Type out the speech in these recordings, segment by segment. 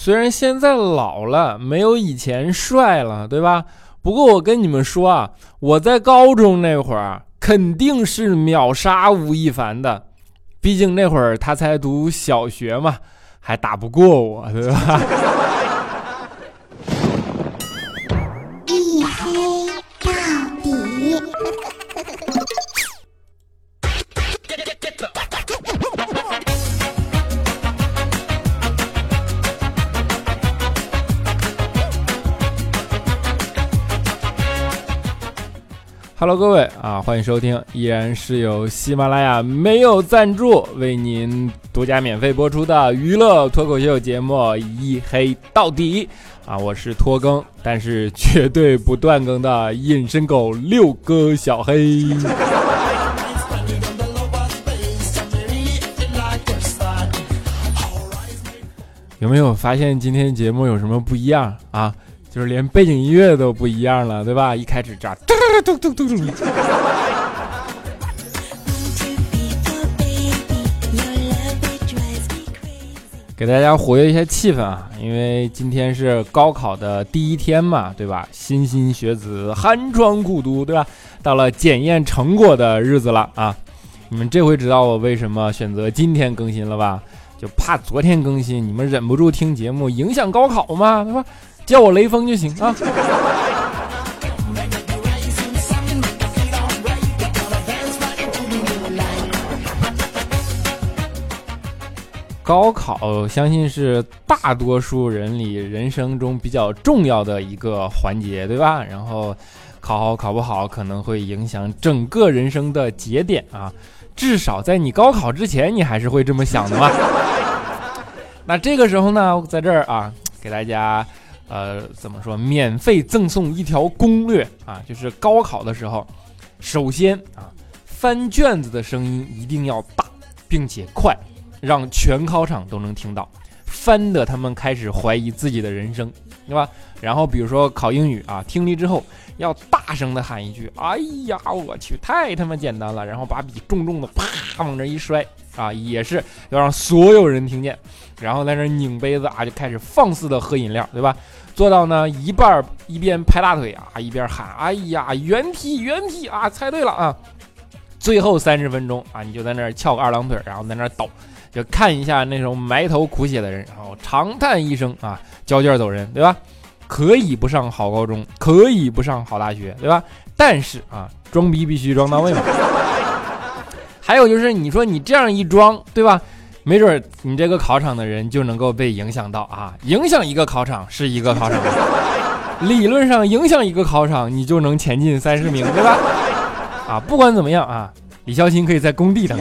虽然现在老了，没有以前帅了，对吧？不过我跟你们说啊，我在高中那会儿肯定是秒杀吴亦凡的，毕竟那会儿他才读小学嘛，还打不过我，对吧 ？Hello，各位啊，欢迎收听，依然是由喜马拉雅没有赞助为您独家免费播出的娱乐脱口秀节目《一黑到底》啊，我是拖更，但是绝对不断更的隐身狗六哥小黑。有没有发现今天节目有什么不一样啊？就是连背景音乐都不一样了，对吧？一开始这样，嘟嘟嘟嘟嘟。给大家活跃一下气氛啊！因为今天是高考的第一天嘛，对吧？莘莘学子寒窗苦读，对吧？到了检验成果的日子了啊！你们这回知道我为什么选择今天更新了吧？就怕昨天更新，你们忍不住听节目影响高考嘛，对吧？叫我雷锋就行啊！高考相信是大多数人里人生中比较重要的一个环节，对吧？然后考好考不好，可能会影响整个人生的节点啊！至少在你高考之前，你还是会这么想的嘛。那这个时候呢，在这儿啊，给大家。呃，怎么说？免费赠送一条攻略啊，就是高考的时候，首先啊，翻卷子的声音一定要大，并且快，让全考场都能听到，翻的他们开始怀疑自己的人生，对吧？然后比如说考英语啊，听力之后要大声的喊一句：“哎呀，我去，太他妈简单了！”然后把笔重重的啪往这一摔啊，也是要让所有人听见，然后在那拧杯子啊，就开始放肆的喝饮料，对吧？做到呢，一半儿一边拍大腿啊，一边喊：“哎呀，原题原题啊，猜对了啊！”最后三十分钟啊，你就在那儿翘个二郎腿，然后在那儿抖，就看一下那种埋头苦写的人，然后长叹一声啊，交卷走人，对吧？可以不上好高中，可以不上好大学，对吧？但是啊，装逼必须装到位嘛。还有就是，你说你这样一装，对吧？没准你这个考场的人就能够被影响到啊！影响一个考场是一个考场，理论上影响一个考场，你就能前进三十名，对吧？啊，不管怎么样啊，李孝欣可以在工地等。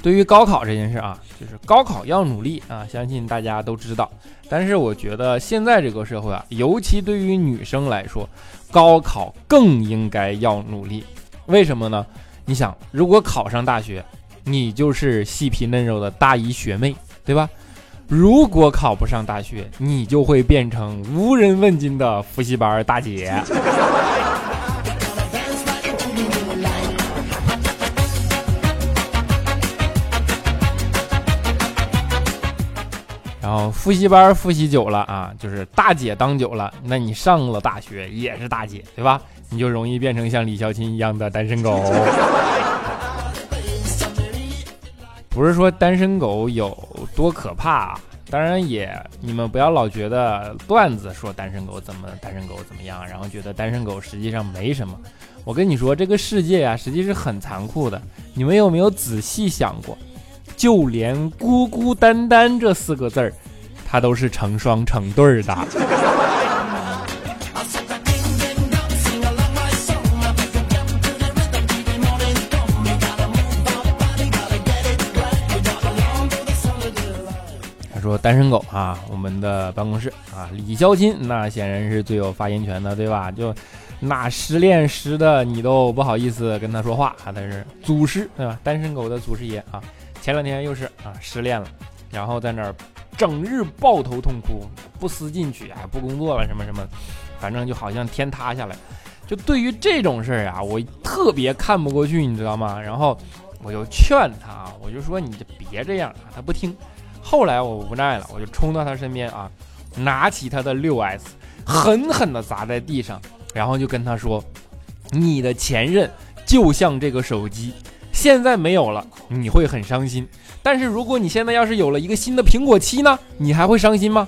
对于高考这件事啊，就是高考要努力啊，相信大家都知道。但是我觉得现在这个社会啊，尤其对于女生来说，高考更应该要努力。为什么呢？你想，如果考上大学，你就是细皮嫩肉的大一学妹，对吧？如果考不上大学，你就会变成无人问津的复习班大姐。然后复习班复习久了啊，就是大姐当久了，那你上了大学也是大姐，对吧？你就容易变成像李孝钦一样的单身狗。不是说单身狗有多可怕，当然也你们不要老觉得段子说单身狗怎么单身狗怎么样，然后觉得单身狗实际上没什么。我跟你说，这个世界啊，实际是很残酷的。你们有没有仔细想过？就连孤孤单单这四个字儿，它都是成双成对儿的。他说：“单身狗啊，我们的办公室啊，李肖钦那显然是最有发言权的，对吧？就那失恋时的你都不好意思跟他说话，他是祖师，对吧？单身狗的祖师爷啊。”前两天又是啊失恋了，然后在那儿整日抱头痛哭，不思进取，哎不工作了什么什么，反正就好像天塌下来。就对于这种事儿啊，我特别看不过去，你知道吗？然后我就劝他，我就说你就别这样啊，他不听。后来我无奈了，我就冲到他身边啊，拿起他的六 S，狠狠地砸在地上，然后就跟他说：“你的前任就像这个手机，现在没有了，你会很伤心。但是如果你现在要是有了一个新的苹果七呢，你还会伤心吗？”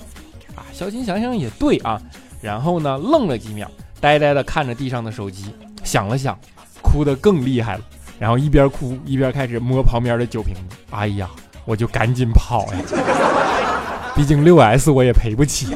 啊，小金想想也对啊，然后呢，愣了几秒。呆呆地看着地上的手机，想了想，哭得更厉害了。然后一边哭一边开始摸旁边的酒瓶子。哎呀，我就赶紧跑呀！毕竟六 S 我也赔不起。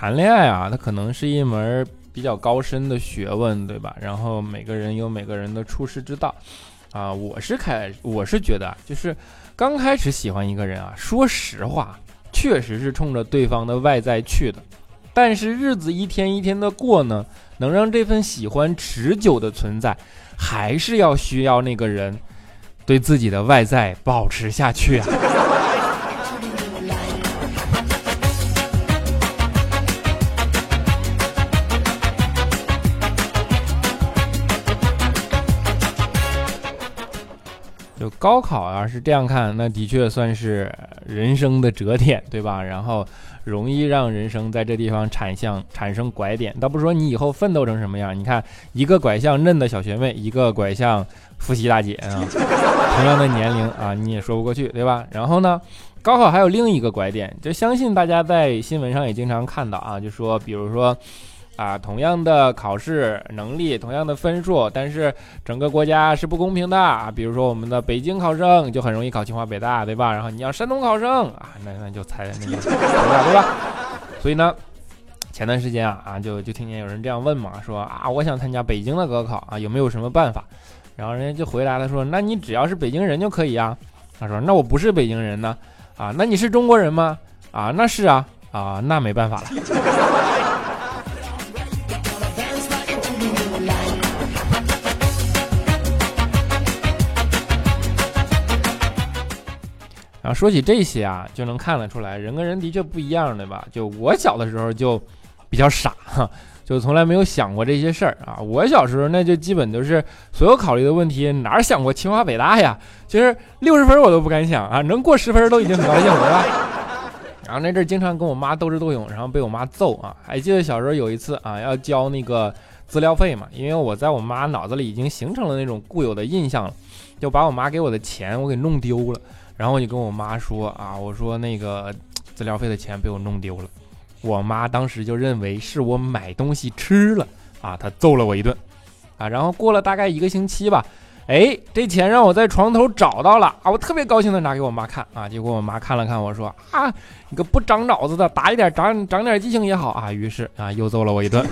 谈恋爱啊，它可能是一门。比较高深的学问，对吧？然后每个人有每个人的处世之道，啊，我是开，我是觉得，就是刚开始喜欢一个人啊，说实话，确实是冲着对方的外在去的。但是日子一天一天的过呢，能让这份喜欢持久的存在，还是要需要那个人对自己的外在保持下去啊。高考啊，是这样看，那的确算是人生的折点，对吧？然后容易让人生在这地方产向产生拐点。倒不是说你以后奋斗成什么样，你看一个拐向嫩的小学妹，一个拐向复习大姐啊，同样的年龄啊，你也说不过去，对吧？然后呢，高考还有另一个拐点，就相信大家在新闻上也经常看到啊，就说比如说。啊，同样的考试能力，同样的分数，但是整个国家是不公平的啊。比如说，我们的北京考生就很容易考清华北大，对吧？然后你要山东考生啊，那那就猜那个对吧？所以呢，前段时间啊啊，就就听见有人这样问嘛，说啊，我想参加北京的高考啊，有没有什么办法？然后人家就回答他说，那你只要是北京人就可以啊。他说，那我不是北京人呢啊，那你是中国人吗？啊，那是啊啊，那没办法了。啊，说起这些啊，就能看得出来，人跟人的确不一样，对吧？就我小的时候就比较傻，哈，就从来没有想过这些事儿啊。我小时候那就基本都是所有考虑的问题，哪想过清华北大呀？就是六十分我都不敢想啊，能过十分都已经很高兴了，吧？然后那阵儿经常跟我妈斗智斗勇，然后被我妈揍啊。还记得小时候有一次啊，要交那个资料费嘛，因为我在我妈脑子里已经形成了那种固有的印象了，就把我妈给我的钱我给弄丢了。然后我就跟我妈说啊，我说那个资料费的钱被我弄丢了，我妈当时就认为是我买东西吃了啊，她揍了我一顿啊。然后过了大概一个星期吧，哎，这钱让我在床头找到了啊，我特别高兴的拿给我妈看啊。结果我妈看了看我说啊，你个不长脑子的，打一点长长点记性也好啊。于是啊，又揍了我一顿。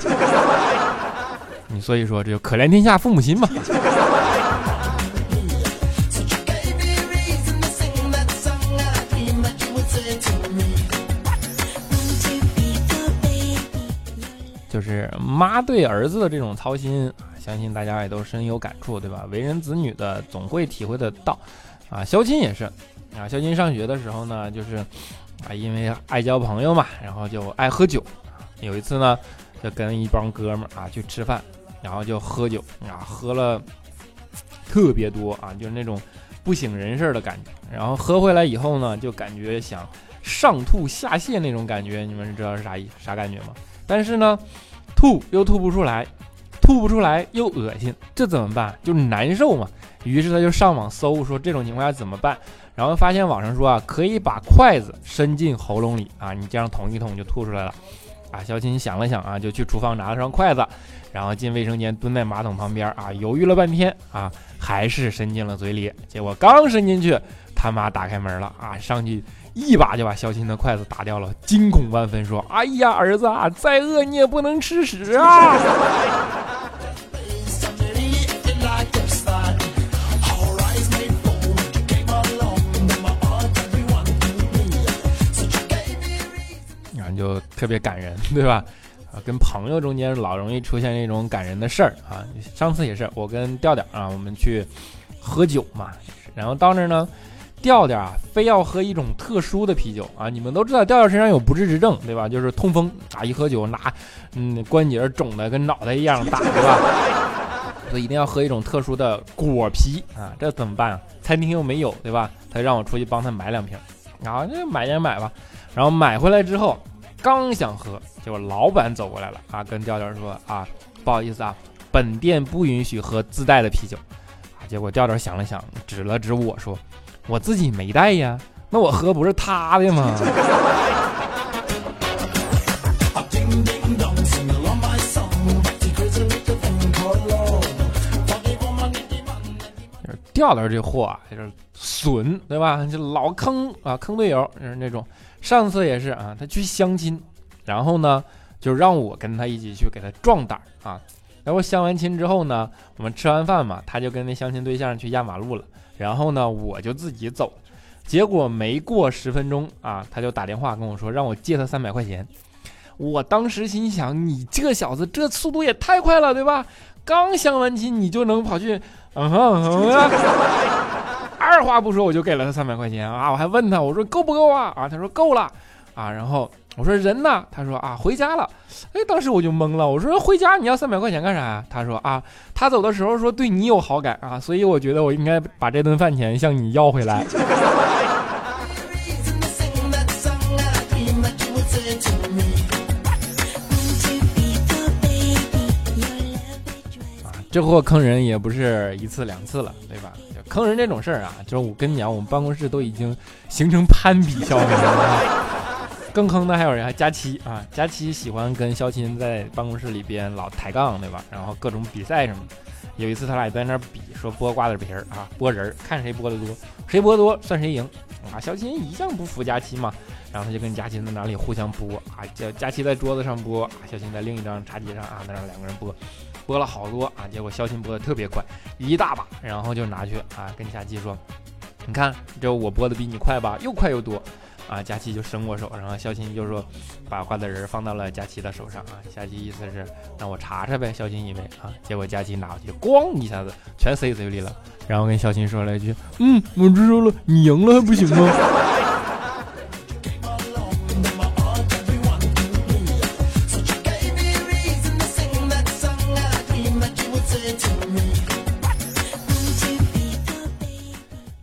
你所以说这就可怜天下父母心嘛。就是妈对儿子的这种操心啊，相信大家也都深有感触，对吧？为人子女的总会体会得到，啊，肖金也是，啊，肖金上学的时候呢，就是啊，因为爱交朋友嘛，然后就爱喝酒，有一次呢，就跟一帮哥们儿啊去吃饭，然后就喝酒啊，喝了特别多啊，就是那种不省人事的感觉，然后喝回来以后呢，就感觉想上吐下泻那种感觉，你们知道是啥意啥感觉吗？但是呢。吐又吐不出来，吐不出来又恶心，这怎么办？就难受嘛。于是他就上网搜，说这种情况下怎么办？然后发现网上说啊，可以把筷子伸进喉咙里啊，你这样捅一捅就吐出来了。啊，小青想了想啊，就去厨房拿了双筷子，然后进卫生间蹲在马桶旁边啊，犹豫了半天啊，还是伸进了嘴里。结果刚伸进去，他妈打开门了啊，上去。一把就把肖钦的筷子打掉了，惊恐万分，说：“哎呀，儿子啊，再饿你也不能吃屎啊！” 然后就特别感人，对吧？啊，跟朋友中间老容易出现这种感人的事儿啊。上次也是，我跟调调啊，我们去喝酒嘛，然后到那儿呢，调调啊，非要喝一种特殊的啤酒啊。你们都知道，调调身上有不治之症，对吧？就是痛风啊，一喝酒拿嗯关节肿的跟脑袋一样大，对吧？所以一定要喝一种特殊的果啤啊，这怎么办啊？餐厅又没有，对吧？他让我出去帮他买两瓶，然后就买点买吧。然后买回来之后，刚想喝，结果老板走过来了啊，跟调调说啊，不好意思啊，本店不允许喝自带的啤酒啊。结果调调想了想，指了指我说，我自己没带呀，那我喝不是他的吗？调调这货啊，就是损，对吧？就老坑啊，坑队友，就是那种。上次也是啊，他去相亲，然后呢，就让我跟他一起去给他壮胆啊。然后相完亲之后呢，我们吃完饭嘛，他就跟那相亲对象去压马路了。然后呢，我就自己走。结果没过十分钟啊，他就打电话跟我说，让我借他三百块钱。我当时心想，你这小子这速度也太快了，对吧？刚相完亲你就能跑去。嗯哼哼！二话不说我就给了他三百块钱啊！我还问他，我说够不够啊？啊，他说够了啊！然后我说人呢？他说啊回家了。哎，当时我就懵了，我说回家你要三百块钱干啥呀？他说啊，他走的时候说对你有好感啊，所以我觉得我应该把这顿饭钱向你要回来。啊 这货坑人也不是一次两次了，对吧？坑人这种事儿啊，就是我跟你讲，我们办公室都已经形成攀比效应了。更坑的还有人，佳期啊，佳期喜欢跟肖琴在办公室里边老抬杠，对吧？然后各种比赛什么的。有一次他俩在那比，说剥瓜子皮儿啊，剥人，看谁剥的多，谁剥多算谁赢。啊，肖琴一向不服佳期嘛，然后他就跟佳期在那里互相剥啊，叫佳期在桌子上剥，啊，肖琴在另一张茶几上啊，那让两个人剥。剥了好多啊，结果肖琴剥的特别快，一大把，然后就拿去啊，跟佳琪说：“你看，这我剥的比你快吧？又快又多。”啊，佳琪就伸过手，然后肖钦就说：“把瓜子仁放到了佳琪的手上啊。”佳琪意思是让我查查呗。肖钦以为啊，结果佳琪拿过去，咣一下子全塞嘴里了，然后跟肖钦说了一句：“嗯，我知道了，你赢了还不行吗？”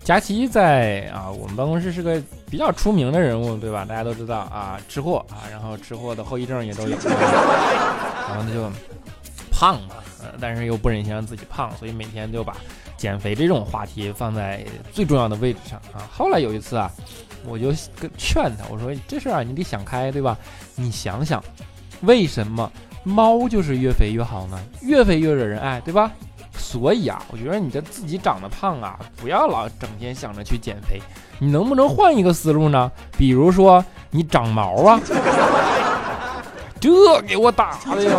佳琪在啊，我们办公室是个比较出名的人物，对吧？大家都知道啊，吃货啊，然后吃货的后遗症也都有，然后他就胖嘛，但是又不忍心让自己胖，所以每天就把减肥这种话题放在最重要的位置上啊。后来有一次啊，我就跟劝他，我说这事儿啊，你得想开，对吧？你想想，为什么猫就是越肥越好呢？越肥越惹人爱，对吧？所以啊，我觉得你这自己长得胖啊，不要老整天想着去减肥，你能不能换一个思路呢？比如说你长毛啊，这给我打的呀！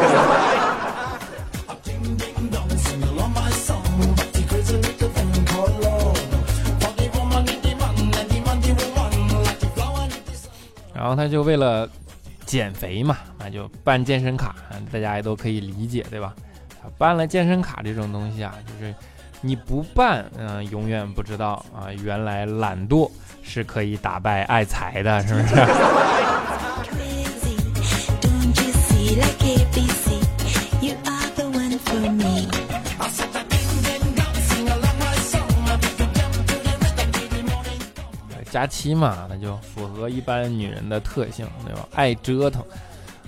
然后他就为了减肥嘛，那就办健身卡，大家也都可以理解，对吧？办了健身卡这种东西啊，就是你不办，嗯，永远不知道啊，原来懒惰是可以打败爱财的，是不是？假期嘛，那就符合一般女人的特性，对吧？爱折腾。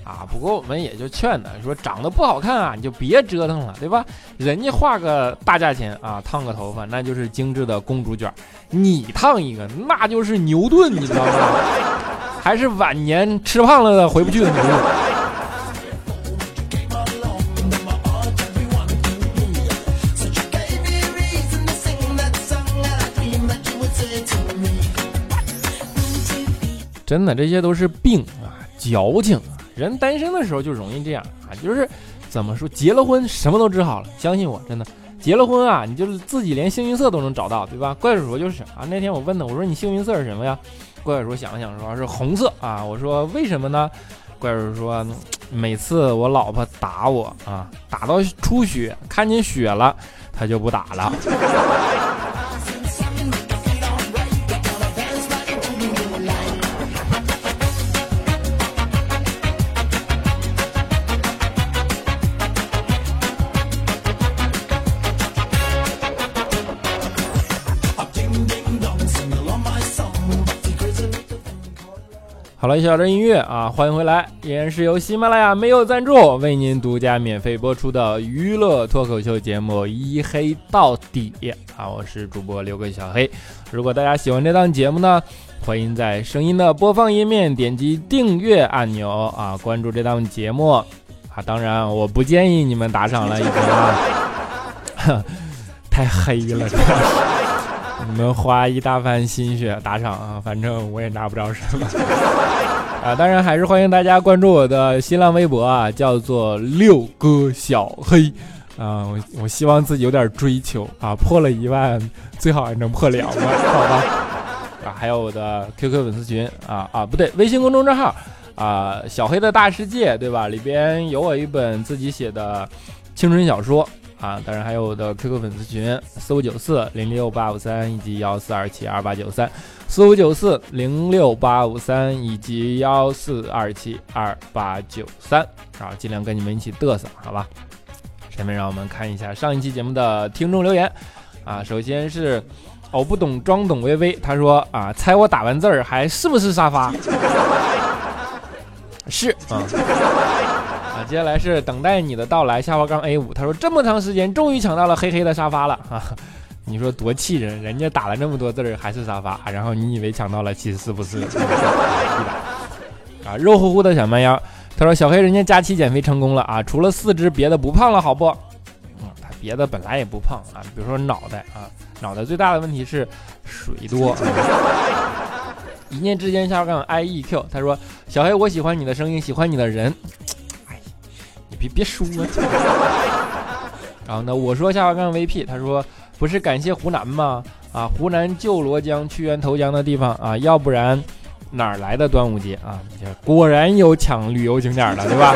啊，不过我们也就劝他说，长得不好看啊，你就别折腾了，对吧？人家花个大价钱啊，烫个头发，那就是精致的公主卷，你烫一个，那就是牛顿，你知道吗？还是晚年吃胖了的回不去的牛顿。真的，这些都是病啊，矫情。人单身的时候就容易这样啊，就是怎么说，结了婚什么都治好了，相信我，真的，结了婚啊，你就是自己连幸运色都能找到，对吧？怪叔叔就是啊，那天我问他，我说你幸运色是什么呀？怪叔叔想了想说是红色啊，我说为什么呢？怪叔叔说，每次我老婆打我啊，打到出血，看见血了，他就不打了。好了，一小段音乐啊，欢迎回来，依然是由喜马拉雅没有赞助为您独家免费播出的娱乐脱口秀节目《一黑到底》啊，我是主播刘个小黑。如果大家喜欢这档节目呢，欢迎在声音的播放页面点击订阅按钮啊，关注这档节目啊。当然，我不建议你们打赏了，已经啊，太黑了，你们花一大番心血打赏啊，反正我也拿不着什么 啊。当然，还是欢迎大家关注我的新浪微博啊，叫做六哥小黑啊。我我希望自己有点追求啊，破了一万，最好还能破两万，好吧？啊，还有我的 QQ 粉丝群啊啊，不对，微信公众账号啊，小黑的大世界，对吧？里边有我一本自己写的青春小说。啊，当然还有我的 QQ 粉丝群四五九四零六八五三以及幺四二七二八九三四五九四零六八五三以及幺四二七二八九三，啊，尽量跟你们一起嘚瑟，好吧？下面让我们看一下上一期节目的听众留言，啊，首先是偶不懂装懂微微，他说啊，猜我打完字儿还是不是沙发？是啊。接下来是等待你的到来，下滑杠 A 五。他说这么长时间，终于抢到了黑黑的沙发了啊！你说多气人，人家打了那么多字儿还是沙发，然后你以为抢到了，其实是不是？啊，肉乎乎的小蛮腰。他说小黑人家假期减肥成功了啊，除了四肢，别的不胖了，好不？嗯，他别的本来也不胖啊，比如说脑袋啊，脑袋最大的问题是水多。一念之间，下杠 I E Q。他说小黑，我喜欢你的声音，喜欢你的人。别别说，然后呢？我说下滑杠 VP，他说不是感谢湖南吗？啊，湖南旧罗江屈原投江的地方啊，要不然哪儿来的端午节啊？果然有抢旅游景点的，对吧？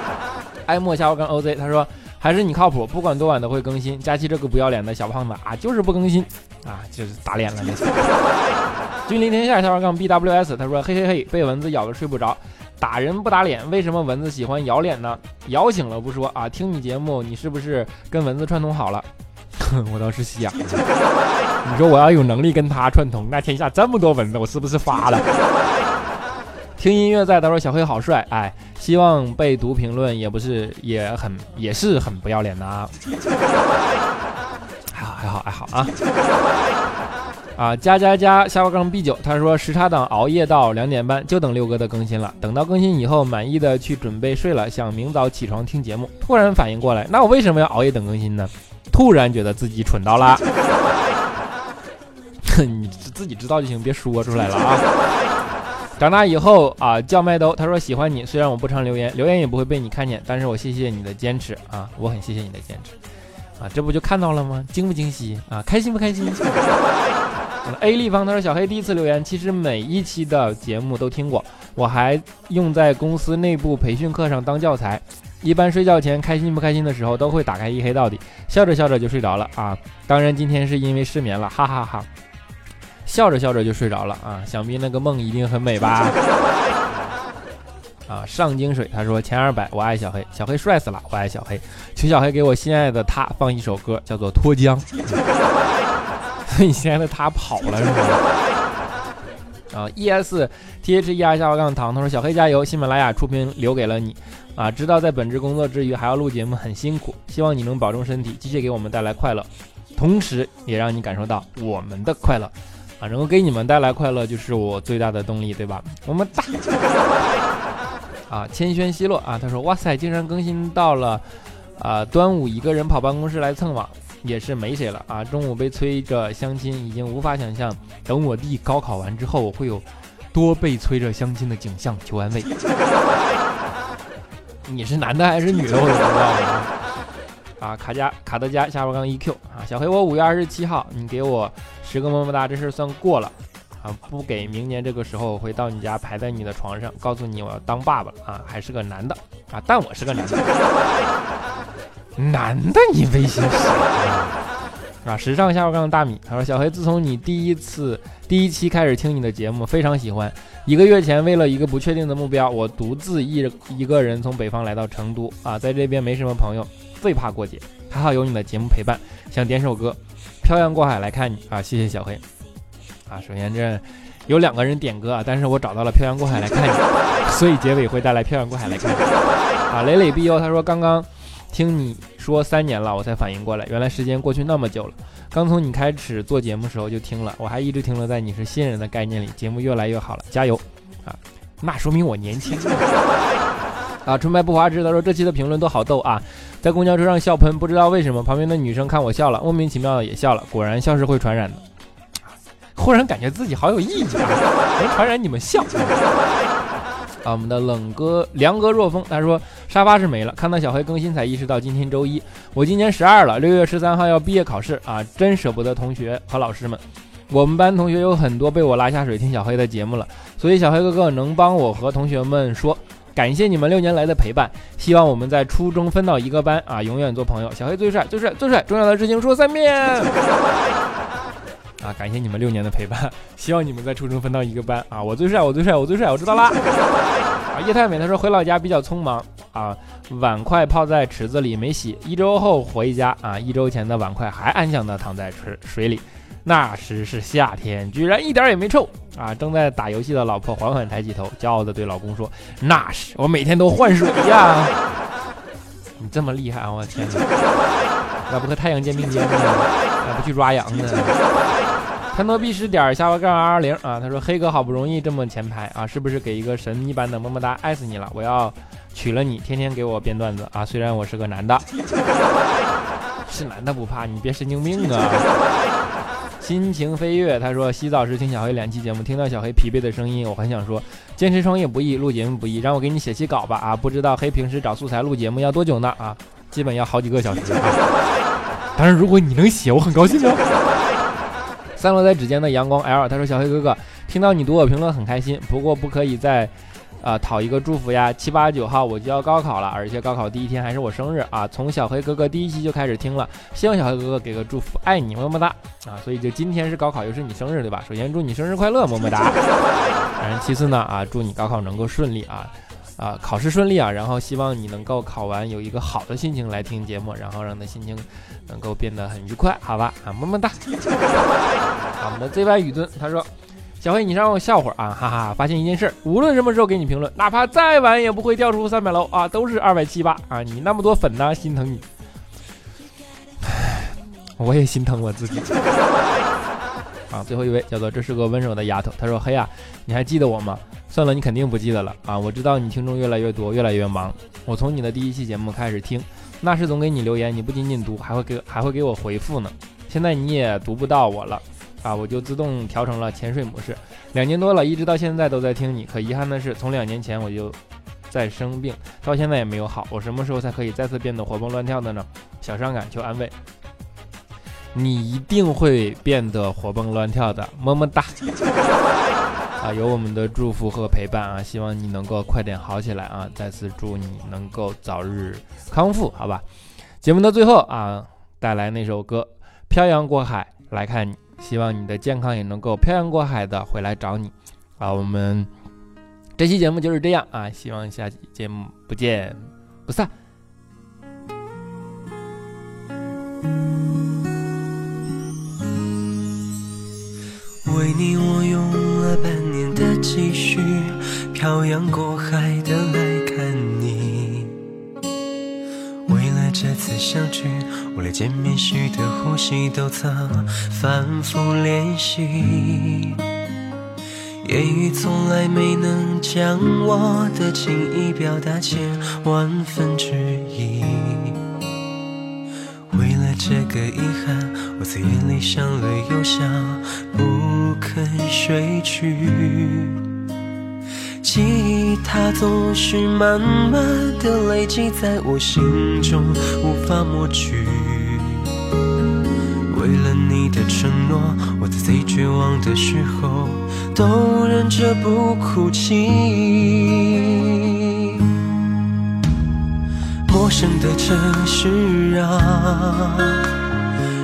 爱莫下滑杠 OZ，他说还是你靠谱，不管多晚都会更新。佳期这个不要脸的小胖子啊，就是不更新啊，就是打脸了。君临天下下滑杠 BWS，他说嘿嘿嘿，被蚊子咬的睡不着。打人不打脸，为什么蚊子喜欢咬脸呢？咬醒了不说啊，听你节目，你是不是跟蚊子串通好了？我倒是想，你说我要有能力跟他串通，那天下这么多蚊子，我是不是发了？听音乐在，他说小黑好帅，哎，希望被读评论也不是也很也是很不要脸的啊。还好还好还好啊。啊，加加加下巴杠 B 九，他说时差党熬夜到两点半，就等六哥的更新了。等到更新以后，满意的去准备睡了，想明早起床听节目。突然反应过来，那我为什么要熬夜等更新呢？突然觉得自己蠢到了。你自己知道就行，别说出来了啊。长大以后啊，叫麦兜，他说喜欢你，虽然我不常留言，留言也不会被你看见，但是我谢谢你的坚持啊，我很谢谢你的坚持啊，这不就看到了吗？惊不惊喜啊？开心不开心？A 立方他说小黑第一次留言，其实每一期的节目都听过，我还用在公司内部培训课上当教材。一般睡觉前开心不开心的时候，都会打开一黑到底，笑着笑着就睡着了啊。当然今天是因为失眠了，哈哈哈。笑着笑着就睡着了啊，想必那个梦一定很美吧？啊，上京水他说前二百，我爱小黑，小黑帅死了，我爱小黑，请小黑给我心爱的他放一首歌，叫做脱缰。你现在的他跑了是吗？啊，E S T H E R 下划杠糖，他说小黑加油，喜马拉雅出品留给了你啊，知道在本职工作之余还要录节目很辛苦，希望你能保重身体，继续给我们带来快乐，同时也让你感受到我们的快乐啊，能够给你们带来快乐就是我最大的动力，对吧？么么哒！啊，千轩奚落啊，他说哇塞，竟然更新到了啊，端午一个人跑办公室来蹭网。也是没谁了啊！中午被催着相亲，已经无法想象等我弟高考完之后，我会有多被催着相亲的景象。求安慰。你是男的还是女的？我都不知道啊！卡加卡德加下巴杠 EQ 啊！小黑，我五月二十七号，你给我十个么么哒，这事算过了啊！不给明年这个时候，我会到你家排在你的床上，告诉你我要当爸爸了啊！还是个男的啊！但我是个男的，男的你威胁谁 啊？时尚下巴杠大米他说：“小黑，自从你第一次第一期开始听你的节目，非常喜欢。一个月前，为了一个不确定的目标，我独自一一个人从北方来到成都啊，在这边没什么朋友，最怕过节，还好有你的节目陪伴，想点首歌。”漂洋过海来看你啊！谢谢小黑啊！首先这有两个人点歌啊，但是我找到了漂洋过海来看你，所以结尾会带来漂洋过海来看你啊！磊磊 B U 他说刚刚听你说三年了，我才反应过来，原来时间过去那么久了。刚从你开始做节目时候就听了，我还一直停留在你是新人的概念里，节目越来越好了，加油啊！那说明我年轻。啊，纯白不花枝他说这期的评论都好逗啊，在公交车上笑喷，不知道为什么旁边的女生看我笑了，莫名其妙的也笑了。果然笑是会传染的，忽然感觉自己好有意义啊，能传染你们笑。啊，我们的冷哥凉哥若风他说沙发是没了，看到小黑更新才意识到今天周一，我今年十二了，六月十三号要毕业考试啊，真舍不得同学和老师们。我们班同学有很多被我拉下水听小黑的节目了，所以小黑哥哥能帮我和同学们说。感谢你们六年来的陪伴，希望我们在初中分到一个班啊，永远做朋友。小黑最帅，最帅，最帅！重要的事情说三遍。啊，感谢你们六年的陪伴，希望你们在初中分到一个班啊！我最帅，我最帅，我最帅！我知道啦。啊，叶太美她说回老家比较匆忙啊，碗筷泡在池子里没洗，一周后回家啊，一周前的碗筷还安详的躺在池水里。那时是夏天，居然一点也没臭啊！正在打游戏的老婆缓缓抬起头，骄傲地对老公说：“那是我每天都换水呀！” 你这么厉害啊！我天哪，那不和太阳肩并肩呢？那不去抓羊呢？弹头必识点下巴杠二二零啊！他说：“黑哥好不容易这么前排啊，是不是给一个神一般的么么哒？爱死你了！我要娶了你，天天给我编段子啊！虽然我是个男的，是男的不怕，你别神经病啊！”心情飞跃，他说洗澡时听小黑两期节目，听到小黑疲惫的声音，我很想说，坚持创业不易，录节目不易，让我给你写期稿吧啊！不知道黑平时找素材录节目要多久呢啊？基本要好几个小时啊！但是如果你能写，我很高兴啊！散落在指尖的阳光 L，他说小黑哥哥，听到你读我评论很开心，不过不可以再。啊，讨一个祝福呀！七八九号我就要高考了，而且高考第一天还是我生日啊！从小黑哥哥第一期就开始听了，希望小黑哥哥给个祝福，爱你么么哒啊！所以就今天是高考，又是你生日对吧？首先祝你生日快乐，么么哒。然后其次呢啊，祝你高考能够顺利啊啊，考试顺利啊！然后希望你能够考完有一个好的心情来听节目，然后让你的心情能够变得很愉快，好吧？啊，么么哒。我们的 ZY 宇尊他说。小黑，你让我笑会儿啊，哈哈！发现一件事，无论什么时候给你评论，哪怕再晚也不会掉出三百楼啊，都是二百七八啊！你那么多粉呢，心疼你，我也心疼我自己。啊，最后一位叫做这是个温柔的丫头，她说：“黑啊，你还记得我吗？算了，你肯定不记得了啊！我知道你听众越来越多，越来越忙。我从你的第一期节目开始听，那是总给你留言，你不仅仅读，还会给还会给我回复呢。现在你也读不到我了。”啊，我就自动调成了潜水模式。两年多了，一直到现在都在听你。可遗憾的是，从两年前我就在生病，到现在也没有好。我什么时候才可以再次变得活蹦乱跳的呢？小伤感求安慰。你一定会变得活蹦乱跳的，么么哒。啊，有我们的祝福和陪伴啊，希望你能够快点好起来啊！再次祝你能够早日康复，好吧？节目的最后啊，带来那首歌《漂洋过海来看你》。希望你的健康也能够漂洋过海的回来找你，啊，我们这期节目就是这样啊，希望下期节目不见不散。为你我用了半继续，漂洋过海的来看你。为了这次相聚。我连见面时的呼吸都曾反复练习，言语从来没能将我的情意表达千万分之一。为了这个遗憾，我在夜里想了又想，不肯睡去。记忆它总是慢慢的累积在我心中，无法抹去。为了你的承诺，我在最。绝望的时候，都忍着不哭泣。陌生的城市啊，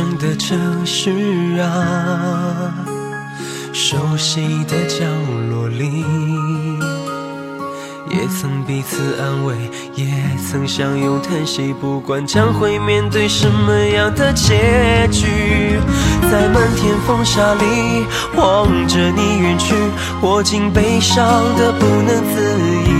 生的城市啊，熟悉的角落里，也曾彼此安慰，也曾相拥叹息。不管将会面对什么样的结局，在漫天风沙里望着你远去，我竟悲伤的不能自已。